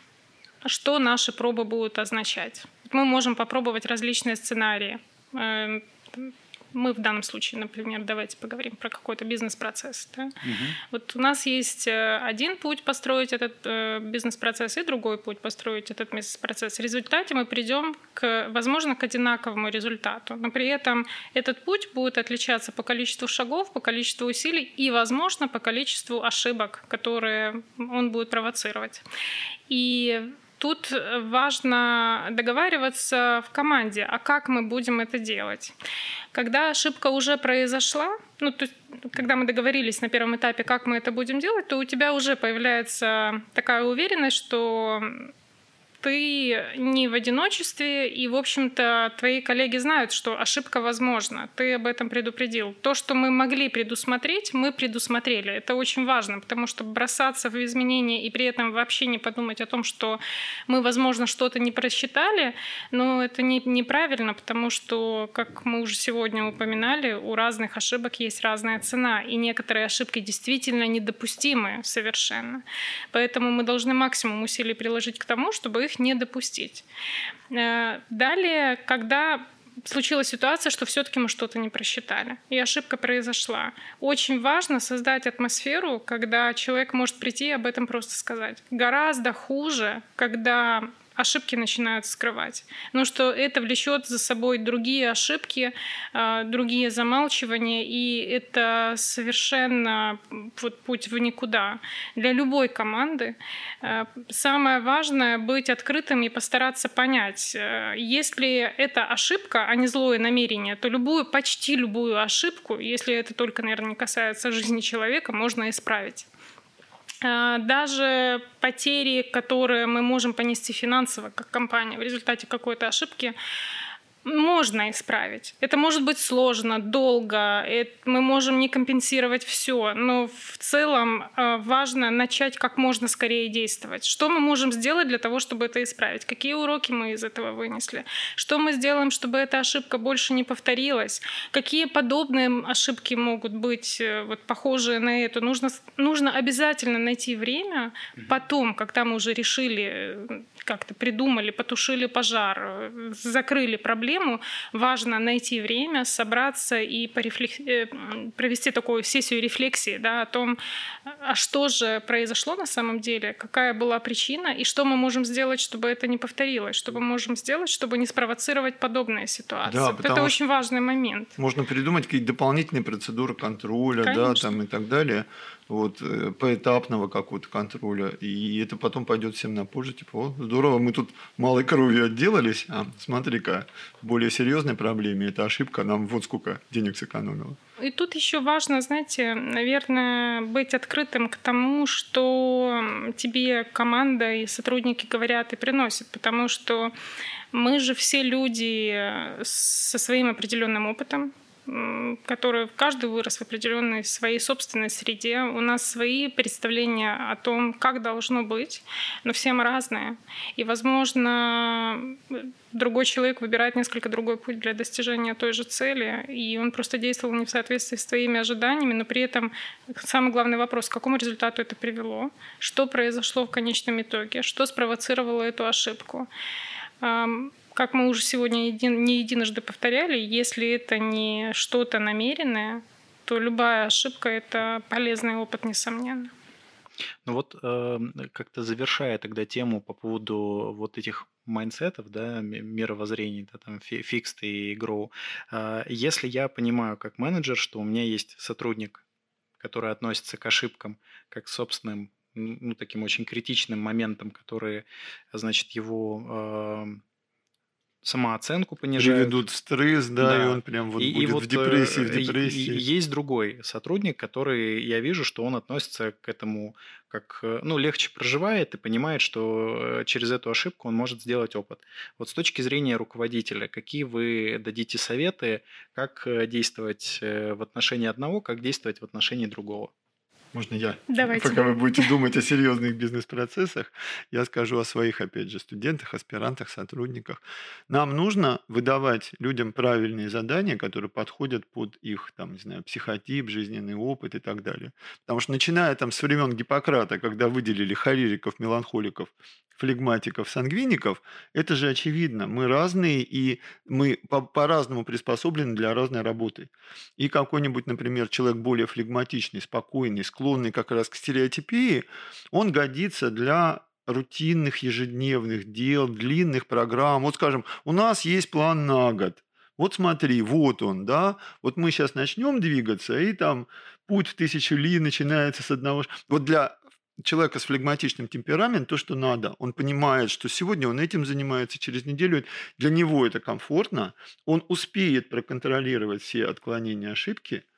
что наши пробы будут означать. Мы можем попробовать различные сценарии. Эм, мы в данном случае, например, давайте поговорим про какой-то бизнес-процесс. Да? Угу. Вот у нас есть э, один путь построить этот э, бизнес-процесс и другой путь построить этот бизнес-процесс. В результате мы придем, к, возможно, к одинаковому результату, но при этом этот путь будет отличаться по количеству шагов, по количеству усилий и, возможно, по количеству ошибок, которые он будет провоцировать. И Тут важно договариваться в команде, а как мы будем это делать. Когда ошибка уже произошла, ну, то есть, когда мы договорились на первом этапе, как мы это будем делать, то у тебя уже появляется такая уверенность, что ты не в одиночестве, и, в общем-то, твои коллеги знают, что ошибка возможна. Ты об этом предупредил. То, что мы могли предусмотреть, мы предусмотрели. Это очень важно, потому что бросаться в изменения и при этом вообще не подумать о том, что мы, возможно, что-то не просчитали, но это не, неправильно, потому что, как мы уже сегодня упоминали, у разных ошибок есть разная цена, и некоторые ошибки действительно недопустимы совершенно. Поэтому мы должны максимум усилий приложить к тому, чтобы их не допустить. Э, далее, когда случилась ситуация, что все-таки мы что-то не просчитали, и ошибка произошла. Очень важно создать атмосферу, когда человек может прийти и об этом просто сказать. Гораздо хуже, когда ошибки начинают скрывать. Но что это влечет за собой другие ошибки, а, другие замалчивания, и это совершенно вот путь в никуда. Для любой команды а, самое важное быть открытым и постараться понять, а, если это ошибка, а не злое намерение, то любую, почти любую ошибку, если это только, наверное, не касается жизни человека, можно исправить. А, даже потери, которые мы можем понести финансово как компания в результате какой-то ошибки, можно исправить. Это может быть сложно, долго, это, мы можем не компенсировать все, но в целом э, важно начать как можно скорее действовать. Что мы можем сделать для того, чтобы это исправить? Какие уроки мы из этого вынесли? Что мы сделаем, чтобы эта ошибка больше не повторилась? Какие подобные ошибки могут быть э, вот, похожие на эту? Нужно, нужно обязательно найти время потом, когда мы уже решили э, как-то придумали, потушили пожар, закрыли проблему, важно найти время, собраться и порефлек... Э, провести такую сессию рефлексии да, о том, а что же произошло на самом деле, какая была причина и что мы можем сделать, чтобы это не повторилось, что мы можем сделать, чтобы не спровоцировать подобные ситуации. Да, это очень важный момент. Можно придумать какие-то дополнительные процедуры контроля, да, там и так далее вот, э, поэтапного какого-то контроля, и это потом пойдет всем на пользу, типа, о, здорово, мы тут малой кровью отделались, а смотри-ка, более серьезной проблеме, эта ошибка нам вот сколько денег сэкономила. И тут еще важно, знаете, наверное, быть открытым к тому, что тебе команда и сотрудники говорят и приносят, потому что мы же все люди со своим определенным опытом, который каждый вырос в определенной своей собственной среде. У нас свои представления о том, как должно быть, но все разные. И, возможно, другой человек выбирает несколько другой путь для достижения той же цели, и он просто действовал не в соответствии с твоими ожиданиями, но при этом самый главный вопрос, к какому результату это привело, что произошло в конечном итоге, что спровоцировало эту ошибку. Как мы уже сегодня един, не единожды повторяли, если это не что-то намеренное, то любая ошибка — это полезный опыт, несомненно. Ну вот э, как-то завершая тогда тему по поводу вот этих mindset ов, да, мировоззрений, да, там fixed и growth, э, если я понимаю как менеджер, что у меня есть сотрудник, который относится к ошибкам как к собственным, ну, таким очень критичным моментам, которые, значит, его э, самооценку понижают. Приведут стресс, да, да, и он прям вот и, будет и вот в депрессии, в э, депрессии. Есть другой сотрудник, который, я вижу, что он относится к этому как, э, ну, легче проживает и понимает, что э, через эту ошибку он может сделать опыт. Вот с точки зрения руководителя, какие вы дадите советы, как действовать в отношении одного, как действовать в отношении другого? Можно я? Давайте. Пока вы будете думать о серьезных бизнес-процессах, я скажу о своих, опять же, студентах, аспирантах, сотрудниках. Нам нужно выдавать людям правильные задания, которые подходят под их, там, не знаю, психотип, жизненный опыт и так далее. Потому что начиная там с времен Гиппократа, когда выделили холериков, меланхоликов, флегматиков, сангвиников, это же очевидно. Мы разные, и мы по-разному приспособлены для разной работы. И какой-нибудь, например, человек более флегматичный, спокойный, склонный как раз к стереотипии, он годится для рутинных ежедневных дел, длинных программ. Вот скажем, у нас есть план на год. Вот смотри, вот он, да. Вот мы сейчас начнем двигаться, и там путь в тысячу ли начинается с одного... Вот для человека с флегматичным темпераментом то, что надо. Он понимает, что сегодня он этим занимается, через неделю для него это комфортно. Он успеет проконтролировать все отклонения, ошибки –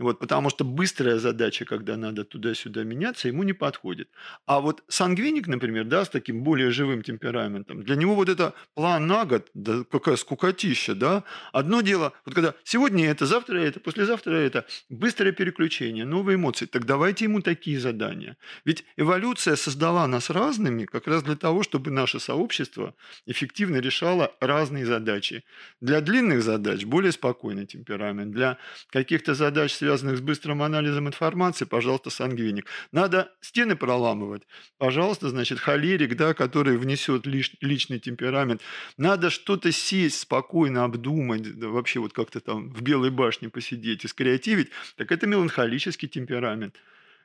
вот, потому что быстрая задача, когда надо туда-сюда меняться, ему не подходит. А вот сангвиник, например, да, с таким более живым темпераментом, для него вот это план на год, да, какая скукотища, да. Одно дело, вот когда сегодня это, завтра это, послезавтра это, быстрое переключение, новые эмоции, так давайте ему такие задания. Ведь эволюция создала нас разными как раз для того, чтобы наше сообщество эффективно решало разные задачи. Для длинных задач более спокойный темперамент, для каких-то задач, связанных связанных с быстрым анализом информации, пожалуйста, сангвиник. Надо стены проламывать, пожалуйста, значит, холерик, да, который внесет лиш, личный темперамент. Надо что-то сесть, спокойно обдумать, да, вообще вот как-то там в Белой башне посидеть и скреативить, так это меланхолический темперамент.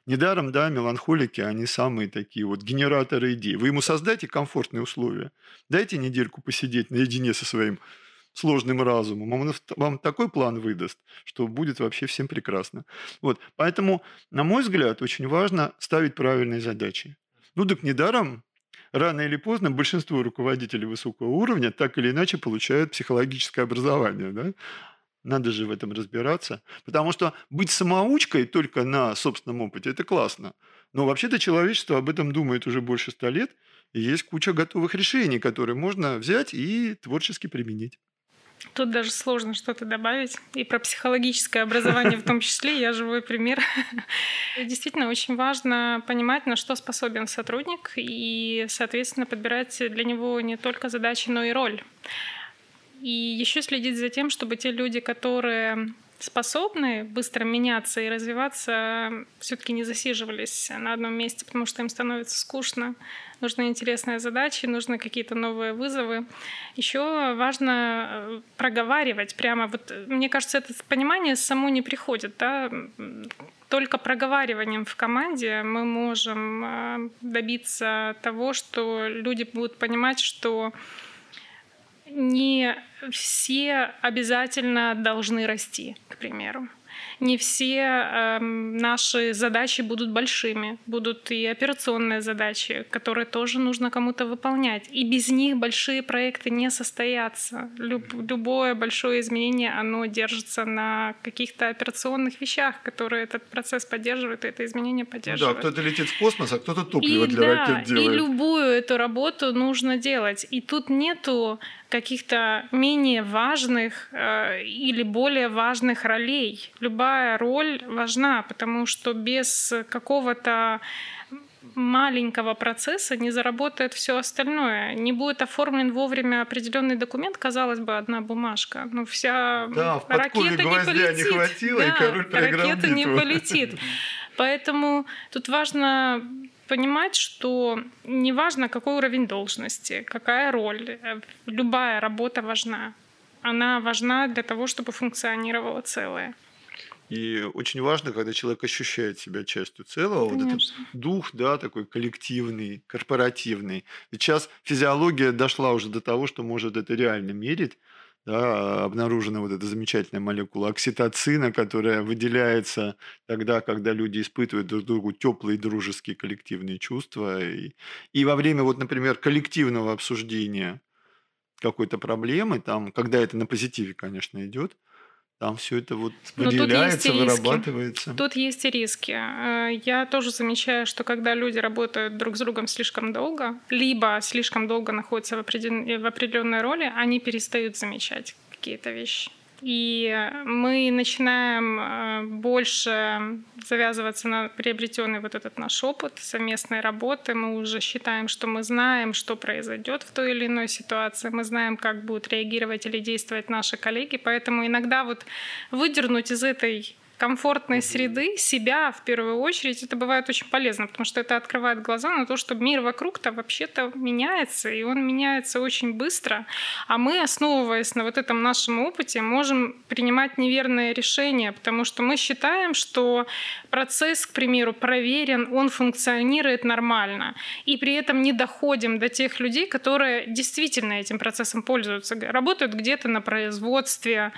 Недаром, да, меланхолики, они самые такие вот генераторы идей. Вы ему создайте комфортные условия. Дайте недельку посидеть наедине со своим сложным разумом. Он вам такой план выдаст, что будет вообще всем прекрасно. Вот. Поэтому, на мой взгляд, очень важно ставить правильные задачи. Ну так недаром рано или поздно большинство руководителей высокого уровня так или иначе получают психологическое образование. Да? Надо же в этом разбираться. Потому что быть самоучкой только на собственном опыте – это классно. Но вообще-то человечество об этом думает уже больше ста лет, и есть куча готовых решений, которые можно взять и творчески применить. Тут даже сложно что-то добавить. И про психологическое образование в том числе. Я живой пример. Действительно, очень важно понимать, на что способен сотрудник, и, соответственно, подбирать для него не только задачи, но и роль. И еще следить за тем, чтобы те люди, которые способны быстро меняться и развиваться, все-таки не засиживались на одном месте, потому что им становится скучно. Нужны интересные задачи, нужны какие-то новые вызовы. Еще важно э, проговаривать прямо. Вот, мне кажется, это понимание само не приходит. Да? Только проговариванием в команде мы можем э, добиться того, что люди будут понимать, что не все обязательно должны расти, к примеру не все э, наши задачи будут большими. Будут и операционные задачи, которые тоже нужно кому-то выполнять. И без них большие проекты не состоятся. Люб, любое большое изменение, оно держится на каких-то операционных вещах, которые этот процесс поддерживают, и это изменение поддерживает. Ну да, кто-то летит в космос, а кто-то топливо и, для да, ракет делает. И любую эту работу нужно делать. И тут нету каких-то менее важных э, или более важных ролей. Любая роль важна, потому что без какого-то маленького процесса не заработает все остальное. Не будет оформлен вовремя определенный документ, казалось бы, одна бумажка. Ну, вся да, в ракета не полетит. Не хватило, да, и король ракета не полетит. Поэтому тут важно понимать, что неважно, какой уровень должности, какая роль, э, любая работа важна. Она важна для того, чтобы функционировало целое. И очень важно, когда человек ощущает себя частью целого, Конечно. вот этот дух, да, такой коллективный, корпоративный. Сейчас физиология дошла уже до того, что может это реально мерить да, обнаружена вот эта замечательная молекула окситоцина, которая выделяется тогда, когда люди испытывают друг другу теплые дружеские коллективные чувства. И, и во время, вот, например, коллективного обсуждения какой-то проблемы, там, когда это на позитиве, конечно, идет, там все это вот выделяется, тут вырабатывается. Тут есть и риски. Э, я тоже замечаю, что когда люди работают друг с другом слишком долго, либо слишком долго находятся в, определен... в определенной роли, они перестают замечать какие-то вещи. И мы начинаем э, больше завязываться на приобретенный вот этот наш опыт совместной работы. Мы уже считаем, что мы знаем, что произойдет в той или иной ситуации. Мы знаем, как будут реагировать или действовать наши коллеги. Поэтому иногда вот выдернуть из этой комфортной среды себя в первую очередь, это бывает очень полезно, потому что это открывает глаза на то, что мир вокруг-то вообще-то меняется, и он меняется очень быстро, а мы, основываясь на вот этом нашем опыте, можем принимать неверные решения, потому что мы считаем, что процесс, к примеру, проверен, он функционирует нормально, и при этом не доходим до тех людей, которые действительно этим процессом пользуются, работают где-то на производстве,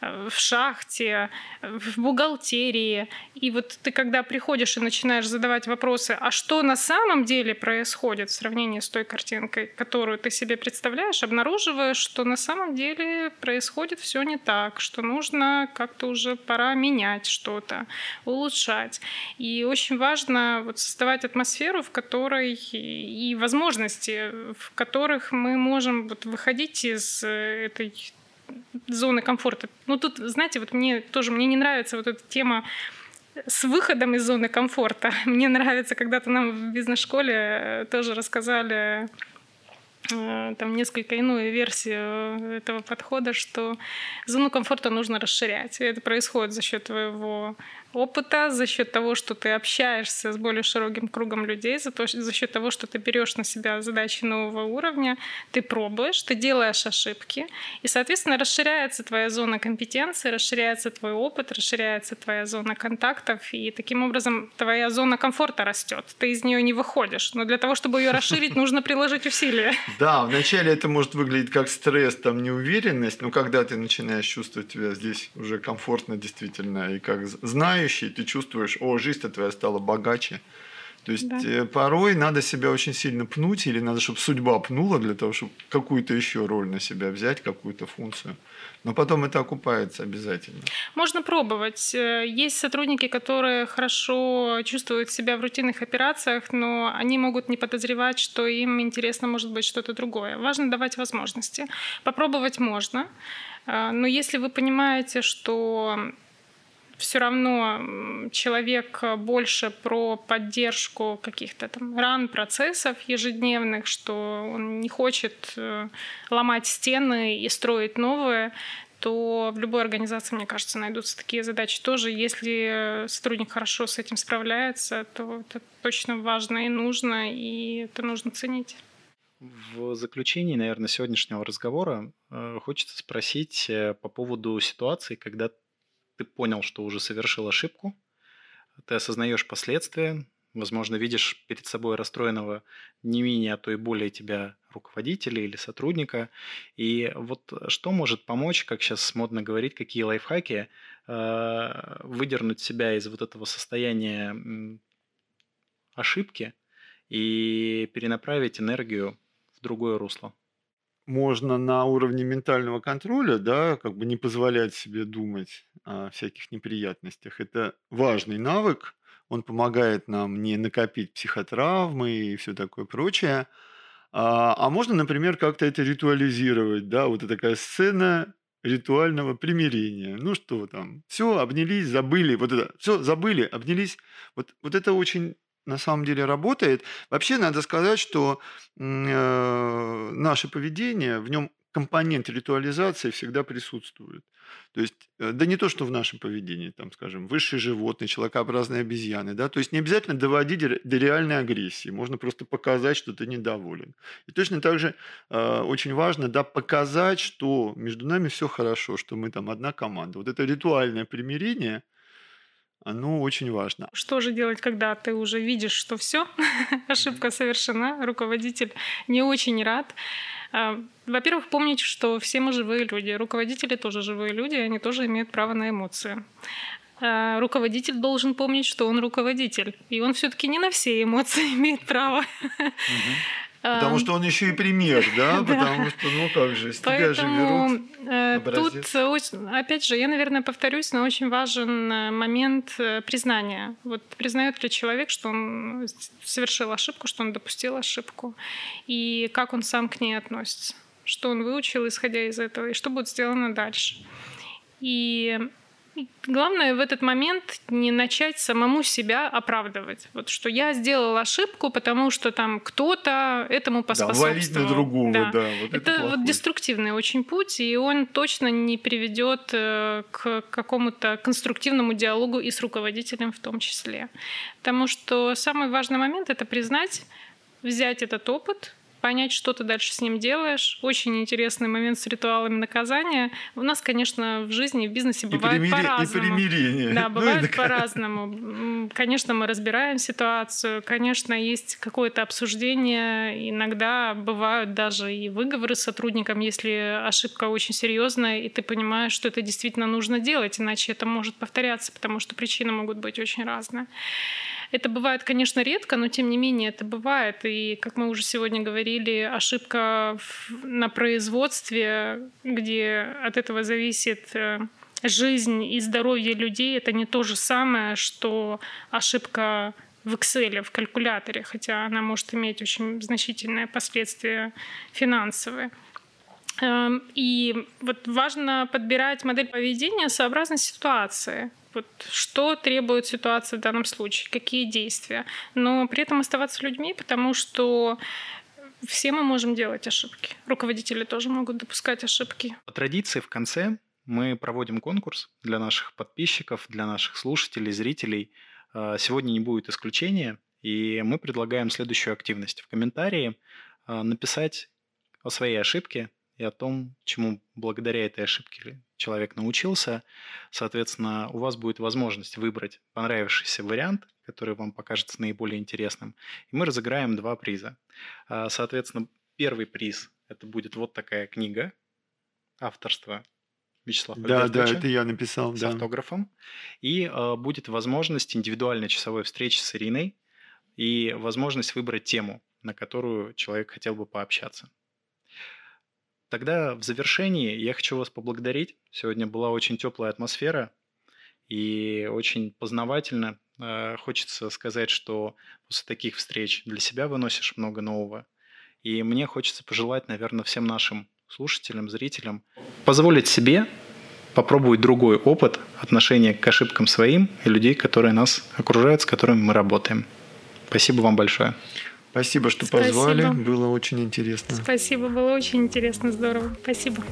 э, в шахте, в бухгалтерии, бухгалтерии. И вот ты когда приходишь и начинаешь задавать вопросы, а что на самом деле происходит в сравнении с той картинкой, которую ты себе представляешь, обнаруживаешь, что на самом деле происходит все не так, что нужно как-то уже пора менять что-то, улучшать. И очень важно вот создавать атмосферу, в которой и возможности, в которых мы можем вот выходить из этой зоны комфорта. Ну тут, знаете, вот мне тоже мне не нравится вот эта тема с выходом из зоны комфорта. Мне нравится, когда-то нам в бизнес-школе э, тоже рассказали э, там несколько иную версию этого подхода, что зону комфорта нужно расширять. И это происходит за счет твоего опыта, за счет того, что ты общаешься с более широким кругом людей, за, то, за счет того, что ты берешь на себя задачи нового уровня, ты пробуешь, ты делаешь ошибки, и, соответственно, расширяется твоя зона компетенции, расширяется твой опыт, расширяется твоя зона контактов, и таким образом твоя зона комфорта растет. Ты из нее не выходишь, но для того, чтобы ее расширить, нужно приложить усилия. Да, вначале это может выглядеть как стресс, там неуверенность, но когда ты начинаешь чувствовать себя здесь уже комфортно действительно, и как знаешь, знающий, ты чувствуешь, о, жизнь твоя стала богаче. То есть да. Э, порой надо себя очень сильно пнуть, или надо, чтобы судьба пнула для того, чтобы какую-то еще роль на себя взять, какую-то функцию. Но потом это окупается обязательно. Можно пробовать. Э, есть сотрудники, которые хорошо чувствуют себя в рутинных операциях, но они могут не подозревать, что им интересно может быть что-то другое. Важно давать возможности. Попробовать можно. Э, но если вы понимаете, что все равно человек больше про поддержку каких-то там ран, процессов ежедневных, что он не хочет э, ломать стены и строить новые, то в любой организации, мне кажется, найдутся такие задачи тоже. Если сотрудник хорошо с этим справляется, то это точно важно и нужно, и это нужно ценить. В заключении, наверное, сегодняшнего разговора э, хочется спросить э, по поводу ситуации, когда ты понял, что уже совершил ошибку, ты осознаешь последствия, возможно, видишь перед собой расстроенного не менее, а то и более тебя руководителя или сотрудника. И вот что может помочь, как сейчас модно говорить, какие лайфхаки, э, выдернуть себя из вот этого состояния ошибки и перенаправить энергию в другое русло? Можно на уровне ментального контроля, да, как бы не позволять себе думать о всяких неприятностях. Это важный навык, он помогает нам не накопить психотравмы и все такое прочее. А, а можно, например, как-то это ритуализировать, да, вот такая сцена ритуального примирения. Ну что там, все, обнялись, забыли, вот это, все, забыли, обнялись. Вот, вот это очень на самом деле работает. Вообще надо сказать, что э, наше поведение, в нем компонент ритуализации всегда присутствует. То есть, э, да не то, что в нашем поведении, там, скажем, высшие животные, человекообразные обезьяны, да, то есть не обязательно доводить до реальной агрессии, можно просто показать, что ты недоволен. И точно так же э, очень важно, да, показать, что между нами все хорошо, что мы там одна команда. Вот это ритуальное примирение – оно очень важно. Что же делать, когда ты уже видишь, что все, ошибка совершена, руководитель не очень рад? А, во-первых, помнить, что все мы живые люди, руководители тоже живые люди, они тоже имеют право на эмоции а, руководитель должен помнить, что он руководитель, и он все-таки не на все эмоции имеет право. Потому что он еще и пример, да? Потому что, ну как же, с тебя же берут э, Тут, опять же, я, наверное, повторюсь, но очень важен э, момент э, признания. Вот признает ли человек, что он совершил ошибку, что он допустил ошибку, и как он сам к ней относится, что он выучил, исходя из этого, и что будет сделано дальше. И Главное в этот момент не начать самому себя оправдывать. Вот что я сделал ошибку, потому что там кто-то этому поспособствовал. Да, валить на другого, да. да вот это это вот деструктивный очень путь, и он точно не приведет э, к какому-то конструктивному диалогу и с руководителем в том числе. Потому что самый важный момент — это признать, взять этот опыт, понять, что ты дальше с ним делаешь. Очень интересный момент с ритуалами наказания. У нас, конечно, в жизни, в бизнесе бывает и по-разному. И примирение. Да, бывает ну, по-разному. Конечно, мы разбираем ситуацию, конечно, есть какое-то обсуждение. Иногда бывают даже и выговоры с сотрудником, если ошибка очень серьезная, и ты понимаешь, что это действительно нужно делать, иначе это может повторяться, потому что причины могут быть очень разные. Это бывает, конечно, редко, но тем не менее это бывает. И, как мы уже сегодня говорили, ошибка на производстве, где от этого зависит э, жизнь и здоровье людей, это не то же самое, что ошибка в Excel, в калькуляторе, хотя она может иметь очень значительные последствия финансовые. Эм, и вот важно подбирать модель поведения сообразно ситуации вот, что требует ситуация в данном случае, какие действия, но при этом оставаться людьми, потому что все мы можем делать ошибки. Руководители тоже могут допускать ошибки. По традиции в конце мы проводим конкурс для наших подписчиков, для наших слушателей, зрителей. А, сегодня не будет исключения, и мы предлагаем следующую активность. В комментарии а, написать о своей ошибке и о том, чему благодаря этой ошибке человек научился. Соответственно, у вас будет возможность выбрать понравившийся вариант, который вам покажется наиболее интересным. И мы разыграем два приза. А, соответственно, первый приз – это будет вот такая книга авторства Вячеслав Да, да, это я написал, с да. автографом. И э, будет возможность индивидуальной часовой встречи с Ириной и возможность выбрать тему, на которую человек хотел бы пообщаться. Тогда в завершении я хочу вас поблагодарить. Сегодня была очень теплая атмосфера и очень познавательно. Э, хочется сказать, что после таких встреч для себя выносишь много нового. И мне хочется пожелать, наверное, всем нашим слушателям, зрителям позволить себе попробовать другой опыт отношения к ошибкам своим и людей, которые нас окружают, с которыми мы работаем. Спасибо вам большое. Спасибо, что Спасибо. позвали. Было очень интересно. Спасибо, было очень интересно, здорово. Спасибо.